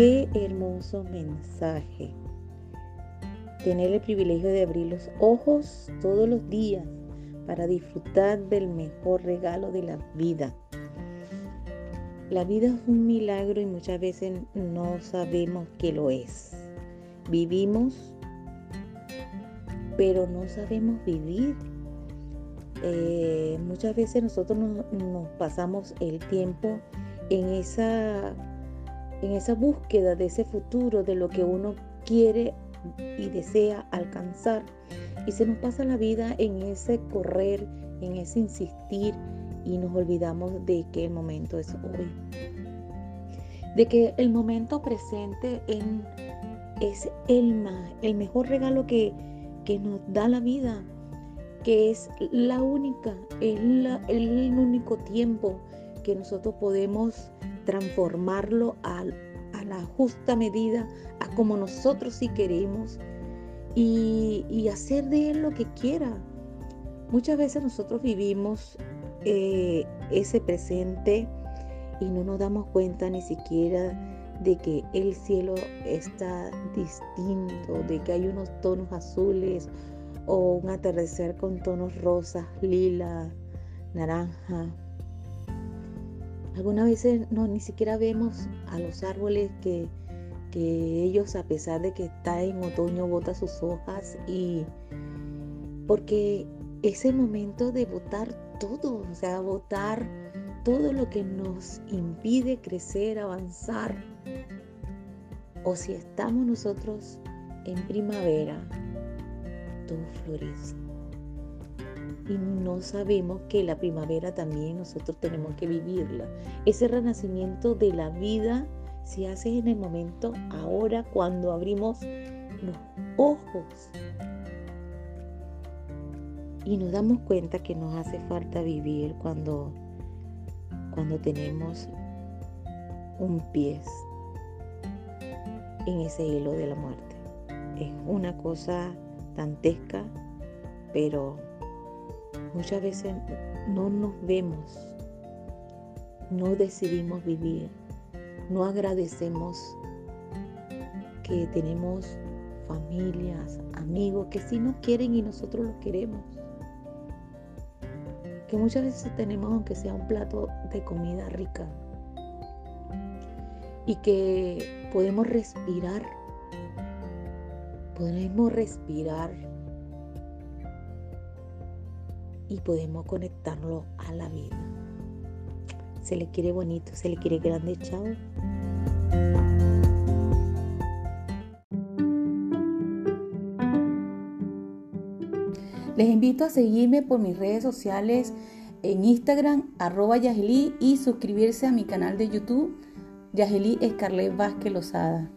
Qué hermoso mensaje. Tener el privilegio de abrir los ojos todos los días para disfrutar del mejor regalo de la vida. La vida es un milagro y muchas veces no sabemos que lo es. Vivimos, pero no sabemos vivir. Eh, muchas veces nosotros nos, pasamos el tiempo en esa, en esa búsqueda de ese futuro, de lo que uno quiere y desea alcanzar. Y se nos pasa la vida en ese correr, en ese insistir, y nos olvidamos de que el momento es hoy. De que el momento presente en, es el, el mejor regalo que, que nos da la vida, que es la única, es el único tiempo que nosotros podemos transformarlo a, a la justa medida, a como nosotros sí queremos y, y hacer de él lo que quiera. Muchas veces nosotros vivimos eh, ese presente y no nos damos cuenta ni siquiera de que el cielo está distinto, de que hay unos tonos azules o un atardecer con tonos rosas, lila, naranja. Algunas veces no ni siquiera vemos a los árboles que, que ellos a pesar de que está en otoño bota sus hojas y porque ese momento de botar todo, o sea, botar todo lo que nos impide crecer, avanzar. O si estamos nosotros en primavera, todo florece. Y no sabemos que la primavera también nosotros tenemos que vivirla. Ese renacimiento de la vida se hace en el momento ahora cuando abrimos los ojos y nos damos cuenta que nos hace falta vivir cuando, cuando tenemos un pie en ese hilo de la muerte. Es una cosa dantesca, pero muchas veces no nos vemos, no decidimos vivir, no agradecemos que tenemos familias, amigos que sí nos quieren y nosotros los queremos. Que muchas veces tenemos aunque sea un plato de comida rica y que podemos respirar, podemos respirar y podemos conectarlo a la vida. Se le quiere bonito, se le quiere grande, chao. Les invito a seguirme por mis redes sociales en Instagram, arroba Yageli, y suscribirse a mi canal de YouTube, Yageli Escarlet Vázquez Lozada.